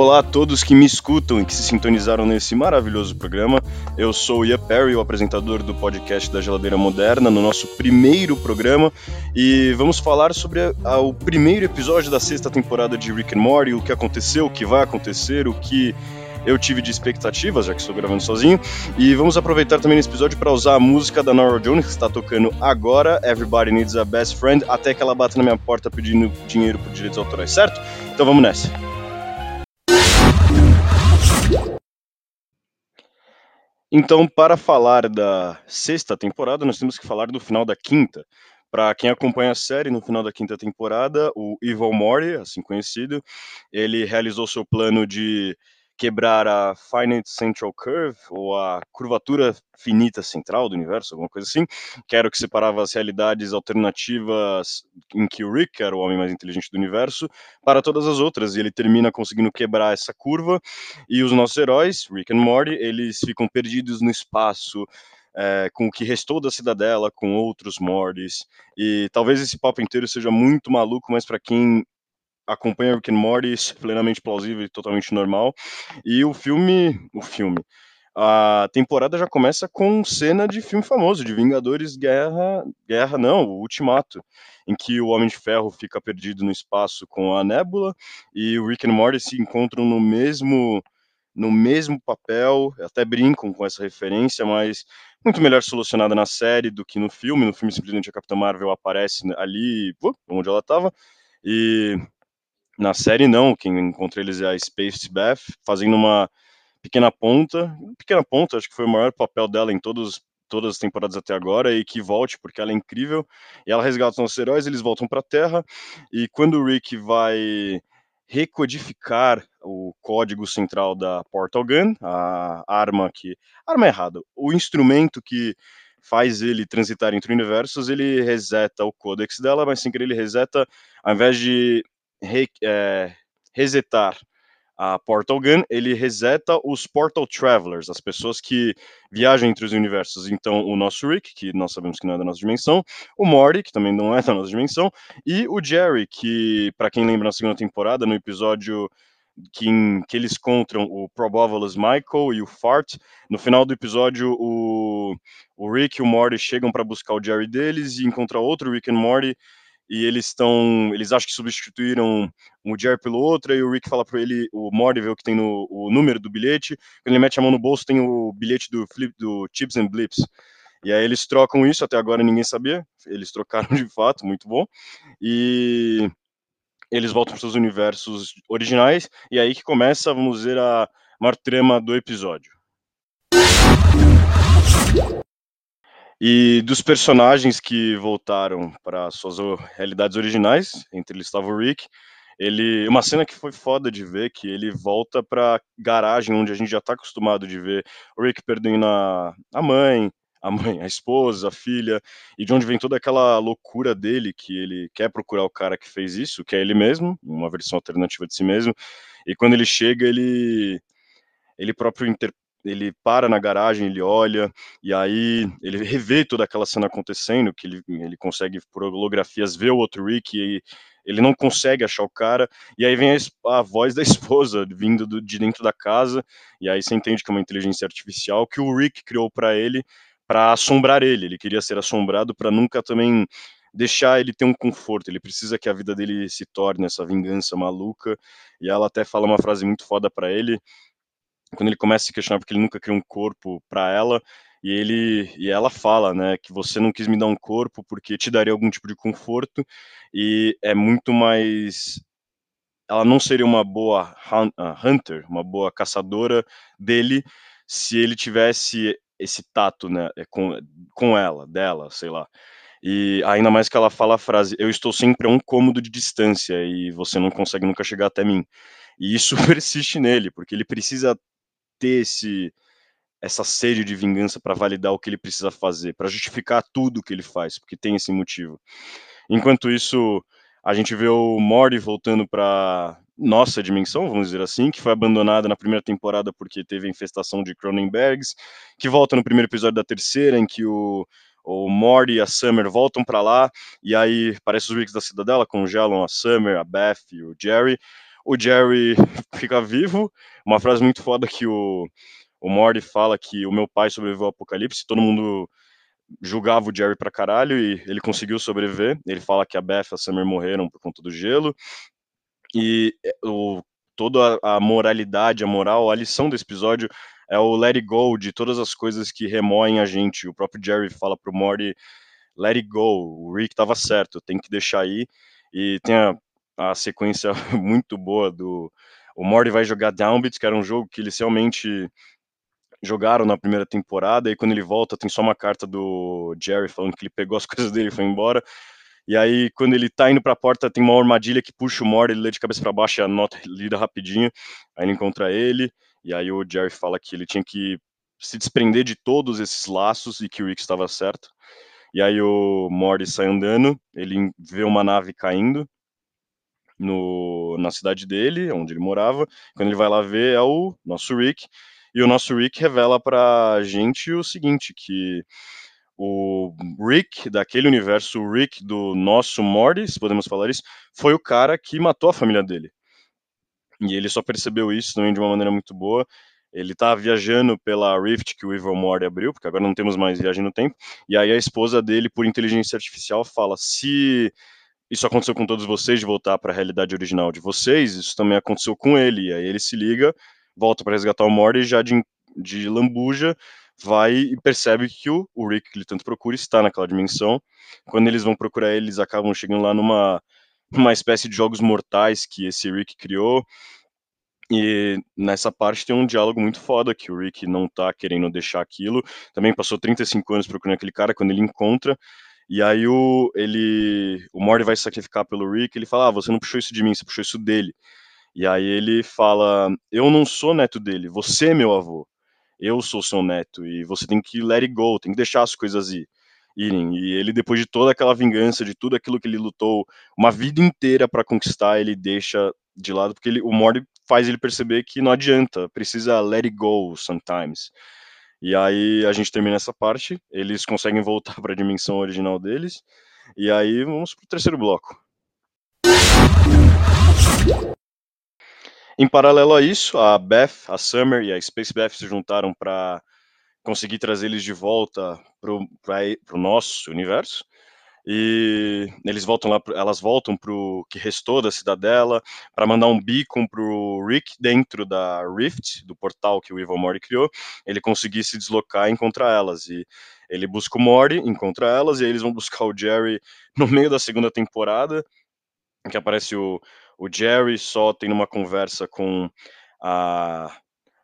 Olá a todos que me escutam e que se sintonizaram nesse maravilhoso programa. Eu sou o Ian Perry, o apresentador do podcast da Geladeira Moderna, no nosso primeiro programa, e vamos falar sobre a, a, o primeiro episódio da sexta temporada de Rick and Morty, o que aconteceu, o que vai acontecer, o que eu tive de expectativas, já que estou gravando sozinho. E vamos aproveitar também nesse episódio para usar a música da Nora Jones, que está tocando agora, Everybody Needs a Best Friend, até que ela bata na minha porta pedindo dinheiro por direitos autorais, certo? Então vamos nessa. Então, para falar da sexta temporada, nós temos que falar do final da quinta. Para quem acompanha a série, no final da quinta temporada, o Evil Morty, assim conhecido, ele realizou seu plano de quebrar a finite central curve, ou a curvatura finita central do universo, alguma coisa assim, que era o que separava as realidades alternativas em que o Rick era o homem mais inteligente do universo, para todas as outras, e ele termina conseguindo quebrar essa curva, e os nossos heróis, Rick e Morty, eles ficam perdidos no espaço, é, com o que restou da cidadela, com outros Mortys. E talvez esse papo inteiro seja muito maluco, mas para quem acompanha Rick and Morty, plenamente plausível e totalmente normal. E o filme, o filme, a temporada já começa com cena de filme famoso, de Vingadores Guerra, Guerra não, o Ultimato, em que o Homem de Ferro fica perdido no espaço com a Nebula e o Rick and Morty se encontram no mesmo no mesmo papel, até brincam com essa referência, mas muito melhor solucionada na série do que no filme. No filme simplesmente a Capitã Marvel aparece ali, onde ela estava, e na série, não. Quem encontra eles é a Space Beth, fazendo uma pequena ponta. Pequena ponta, acho que foi o maior papel dela em todos, todas as temporadas até agora, e que volte, porque ela é incrível. E ela resgata os heróis, eles voltam para a Terra. E quando o Rick vai recodificar o código central da Portal Gun, a arma que. Arma errada. O instrumento que faz ele transitar entre universos, ele reseta o codex dela, mas sem querer ele reseta, ao invés de re, é, resetar a Portal Gun, ele reseta os Portal Travelers, as pessoas que viajam entre os universos. Então, o nosso Rick, que nós sabemos que não é da nossa dimensão, o Morty, que também não é da nossa dimensão, e o Jerry, que, para quem lembra na segunda temporada, no episódio que, em, que eles encontram o Probabilis Michael e o Fart, no final do episódio, o, o Rick e o Morty chegam para buscar o Jerry deles e encontram outro Rick e Morty e eles estão, eles acham que substituíram um Jerry pelo outro, e o Rick fala para ele, o o que tem no o número do bilhete, quando ele mete a mão no bolso tem o bilhete do flip do Chips and Blips. E aí eles trocam isso, até agora ninguém sabia, eles trocaram de fato, muito bom. E eles voltam para seus universos originais, e aí que começa, vamos dizer, a maior trama do episódio. E dos personagens que voltaram para suas realidades originais, entre eles estava o Rick, ele, uma cena que foi foda de ver, que ele volta pra garagem onde a gente já tá acostumado de ver o Rick perdendo a, a mãe, a mãe, a esposa, a filha, e de onde vem toda aquela loucura dele, que ele quer procurar o cara que fez isso, que é ele mesmo, uma versão alternativa de si mesmo, e quando ele chega, ele ele próprio ele para na garagem, ele olha, e aí ele revê toda aquela cena acontecendo, que ele, ele consegue, por holografias, ver o outro Rick, e ele não consegue achar o cara, e aí vem a, a voz da esposa vindo do, de dentro da casa, e aí você entende que é uma inteligência artificial que o Rick criou para ele, para assombrar ele, ele queria ser assombrado para nunca também deixar ele ter um conforto, ele precisa que a vida dele se torne essa vingança maluca, e ela até fala uma frase muito foda para ele, quando ele começa a se questionar porque ele nunca criou um corpo para ela, e ele e ela fala, né, que você não quis me dar um corpo porque te daria algum tipo de conforto e é muito mais ela não seria uma boa ah, hunter, uma boa caçadora dele se ele tivesse esse tato, né, é, com, com ela, dela, sei lá. E ainda mais que ela fala a frase: Eu estou sempre a um cômodo de distância e você não consegue nunca chegar até mim. E isso persiste nele, porque ele precisa ter esse essa sede de vingança para validar o que ele precisa fazer, para justificar tudo que ele faz, porque tem esse motivo. Enquanto isso, a gente vê o Morty voltando para nossa dimensão, vamos dizer assim, que foi abandonada na primeira temporada porque teve a infestação de Cronenbergs, que volta no primeiro episódio da terceira, em que o, o Morty e a Summer voltam para lá, e aí parece os Ricks da Cidadela, congelam a Summer, a Beth e o Jerry, o Jerry fica vivo, uma frase muito foda que o, o Morty fala que o meu pai sobreviveu ao apocalipse, todo mundo julgava o Jerry pra caralho e ele conseguiu sobreviver. Ele fala que a Beth e a Summer morreram por conta do gelo. E é, o, toda a moralidade, a moral, a lição desse episódio é o let it go de todas as coisas que remoem a gente. O próprio Jerry fala pro Morty, let it go, o Rick tava certo, tem que deixar aí. E tem a, a sequência muito boa do... O Morty vai jogar Downbeat, que era um jogo que eles realmente jogaram na primeira temporada, e quando ele volta tem só uma carta do Jerry falando que ele pegou as coisas dele e foi embora. E aí, quando ele tá indo pra porta, tem uma armadilha que puxa o Morty, ele lê de cabeça para baixo, a nota lida rapidinho. Aí ele encontra ele, e aí o Jerry fala que ele tinha que se desprender de todos esses laços e que o Rick estava certo. E aí o Morty sai andando, ele vê uma nave caindo no, na cidade dele, onde ele morava. Quando ele vai lá ver, é o nosso Rick. E o nosso Rick revela pra gente o seguinte, que o Rick daquele universo, o Rick do nosso Morty, se podemos falar isso, foi o cara que matou a família dele. E ele só percebeu isso também de uma maneira muito boa. Ele tá viajando pela Rift que o Evil Morty abriu, porque agora não temos mais viagem no tempo. E aí a esposa dele, por inteligência artificial, fala: se isso aconteceu com todos vocês de voltar para a realidade original de vocês, isso também aconteceu com ele. E aí ele se liga, volta para resgatar o Morty já de, de lambuja vai e percebe que o, o Rick, que ele tanto procura, está naquela dimensão. Quando eles vão procurar ele, eles acabam chegando lá numa uma espécie de jogos mortais que esse Rick criou. E nessa parte tem um diálogo muito foda que o Rick não tá querendo deixar aquilo. Também passou 35 anos procurando aquele cara quando ele encontra. E aí o ele o Morty vai sacrificar pelo Rick, ele fala: "Ah, você não puxou isso de mim, você puxou isso dele". E aí ele fala: "Eu não sou neto dele, você é meu avô" eu sou seu neto e você tem que let it go, tem que deixar as coisas ir, irem. E ele, depois de toda aquela vingança, de tudo aquilo que ele lutou uma vida inteira para conquistar, ele deixa de lado, porque ele, o Morty faz ele perceber que não adianta, precisa let it go sometimes. E aí a gente termina essa parte, eles conseguem voltar para a dimensão original deles, e aí vamos pro terceiro bloco. Em paralelo a isso, a Beth, a Summer e a Space Beth se juntaram para conseguir trazer eles de volta para o nosso universo. E eles voltam lá, elas voltam para o que restou da cidadela para mandar um beacon para o Rick dentro da Rift, do portal que o Evil Morty criou, ele conseguir se deslocar e encontrar elas. E ele busca o Morty, encontra elas, e aí eles vão buscar o Jerry no meio da segunda temporada, que aparece o, o Jerry só tendo uma conversa com a,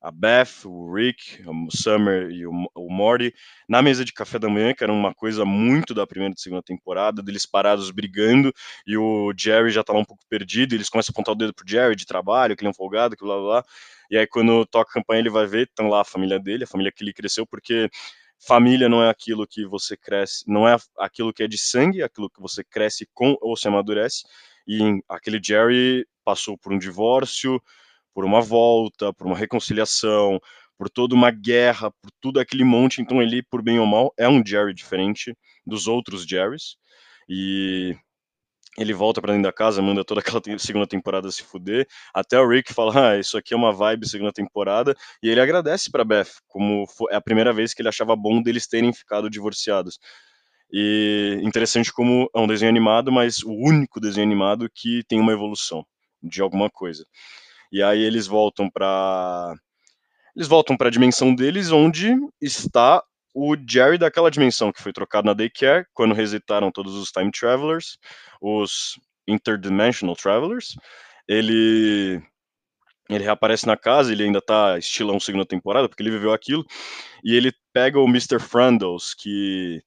a Beth, o Rick, o Summer e o, o Morty na mesa de café da manhã, que era uma coisa muito da primeira e segunda temporada, deles parados brigando e o Jerry já tá lá um pouco perdido, e eles começam a apontar o dedo pro Jerry de trabalho, que ele é um folgado, que blá blá blá. E aí quando toca a campanha ele vai ver, estão lá a família dele, a família que ele cresceu, porque família não é aquilo que você cresce, não é aquilo que é de sangue, é aquilo que você cresce com ou se amadurece. E aquele Jerry passou por um divórcio, por uma volta, por uma reconciliação, por toda uma guerra, por tudo aquele monte. Então ele, por bem ou mal, é um Jerry diferente dos outros Jerrys. E ele volta para dentro da casa, manda toda aquela segunda temporada se fuder. Até o Rick fala: Ah, isso aqui é uma vibe segunda temporada. E ele agradece para Beth, como é a primeira vez que ele achava bom deles terem ficado divorciados. E interessante como é um desenho animado, mas o único desenho animado que tem uma evolução de alguma coisa. E aí eles voltam para eles voltam para a dimensão deles onde está o Jerry daquela dimensão que foi trocado na daycare quando resetaram todos os time travelers, os interdimensional travelers. Ele ele reaparece na casa, ele ainda tá estilão segunda temporada, porque ele viveu aquilo, e ele pega o Mr. Frandles, que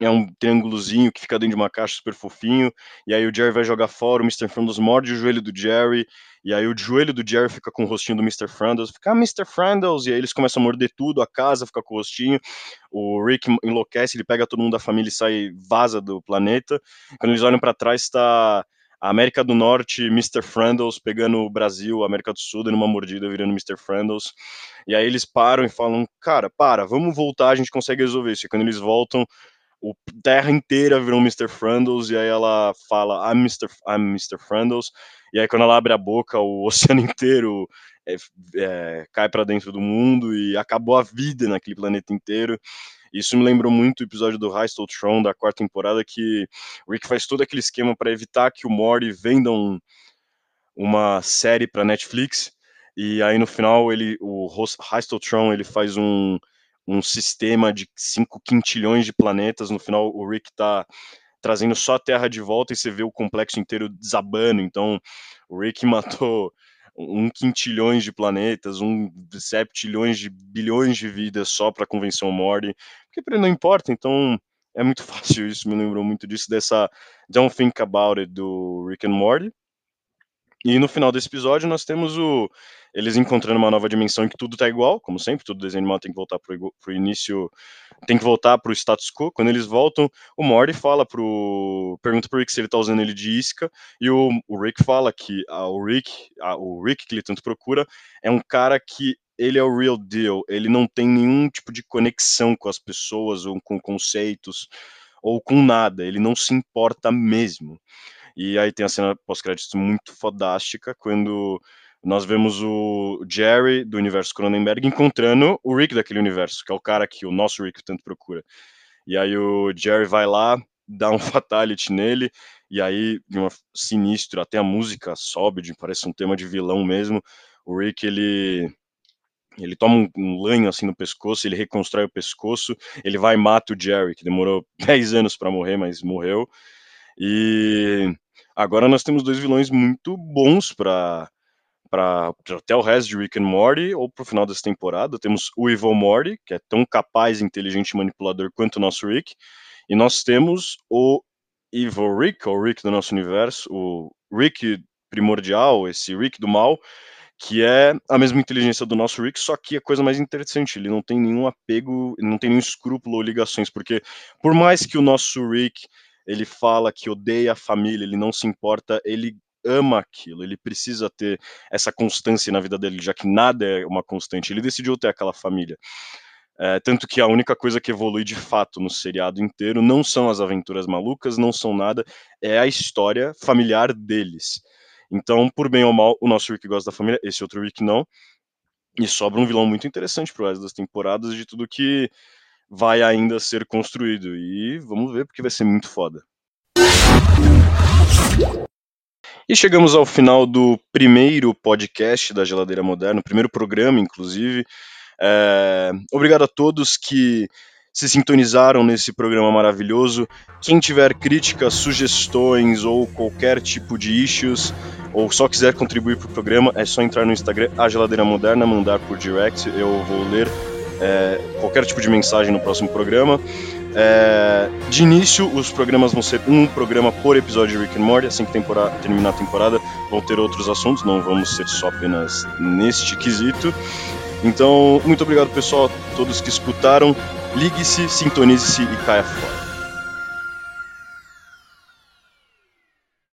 é um triângulozinho que fica dentro de uma caixa super fofinho, e aí o Jerry vai jogar fora, o Mr. Frandles morde o joelho do Jerry, e aí o joelho do Jerry fica com o rostinho do Mr. Frandles, fica ah, Mr. Frandles, e aí eles começam a morder tudo, a casa fica com o rostinho, o Rick enlouquece, ele pega todo mundo da família e sai, vaza do planeta, quando eles olham para trás está a América do Norte, Mr. Frandles pegando o Brasil, a América do Sul, dando uma mordida, virando Mr. Frandles. E aí eles param e falam, cara, para, vamos voltar, a gente consegue resolver isso. E quando eles voltam, o terra inteira virou Mr. Frandles, e aí ela fala, I'm Mr. I'm Mr. Frandles, e aí quando ela abre a boca, o oceano inteiro é, é, cai para dentro do mundo e acabou a vida naquele planeta inteiro. Isso me lembrou muito o episódio do High Throne da quarta temporada, que o Rick faz todo aquele esquema para evitar que o Morty venda um, uma série para Netflix. E aí no final ele, o Throne ele faz um, um sistema de 5 quintilhões de planetas. No final o Rick tá trazendo só a Terra de volta e você vê o complexo inteiro desabando. Então o Rick matou um quintilhões de planetas, um septilhões de bilhões de vidas só para convencer o Morty, porque para ele não importa, então é muito fácil isso, me lembrou muito disso, dessa Don't Think About It do Rick and Morty. E no final desse episódio nós temos o eles encontrando uma nova dimensão em que tudo tá igual, como sempre, todo desenho animado tem que voltar pro, pro início, tem que voltar pro status quo. Quando eles voltam, o Morty fala pro pergunta pro Rick se ele tá usando ele de isca, e o, o Rick fala que o Rick, o Rick que ele tanto procura é um cara que ele é o real deal, ele não tem nenhum tipo de conexão com as pessoas ou com conceitos ou com nada, ele não se importa mesmo. E aí tem a cena pós-créditos muito fodástica, quando nós vemos o Jerry do universo Cronenberg encontrando o Rick daquele universo, que é o cara que o nosso Rick tanto procura. E aí o Jerry vai lá, dá um fatality nele, e aí, de uma sinistro, até a música sobe, parece um tema de vilão mesmo. O Rick, ele ele toma um, um lanho assim no pescoço, ele reconstrói o pescoço, ele vai e mata o Jerry, que demorou 10 anos para morrer, mas morreu. E agora nós temos dois vilões muito bons para para até o resto de Rick and Morty ou para o final dessa temporada. Temos o Evil Morty, que é tão capaz, inteligente e manipulador quanto o nosso Rick. E nós temos o Evil Rick, ou Rick do nosso universo, o Rick primordial, esse Rick do mal, que é a mesma inteligência do nosso Rick, só que a coisa mais interessante, ele não tem nenhum apego, não tem nenhum escrúpulo ou ligações, porque por mais que o nosso Rick ele fala que odeia a família, ele não se importa, ele ama aquilo, ele precisa ter essa constância na vida dele, já que nada é uma constante. Ele decidiu ter aquela família. É, tanto que a única coisa que evolui de fato no seriado inteiro não são as aventuras malucas, não são nada, é a história familiar deles. Então, por bem ou mal, o nosso Rick gosta da família, esse outro Rick não. E sobra um vilão muito interessante pro resto das temporadas de tudo que vai ainda ser construído. E vamos ver, porque vai ser muito foda. E chegamos ao final do primeiro podcast da Geladeira Moderna, primeiro programa, inclusive. É... Obrigado a todos que se sintonizaram nesse programa maravilhoso. Quem tiver críticas, sugestões ou qualquer tipo de issues, ou só quiser contribuir para o programa, é só entrar no Instagram, a Geladeira Moderna, mandar por direct, eu vou ler é, qualquer tipo de mensagem no próximo programa. É, de início, os programas vão ser um programa por episódio de Rick and Morty. Assim que temporada, terminar a temporada, vão ter outros assuntos, não vamos ser só apenas neste quesito. Então, muito obrigado, pessoal, todos que escutaram. Ligue-se, sintonize-se e caia fora.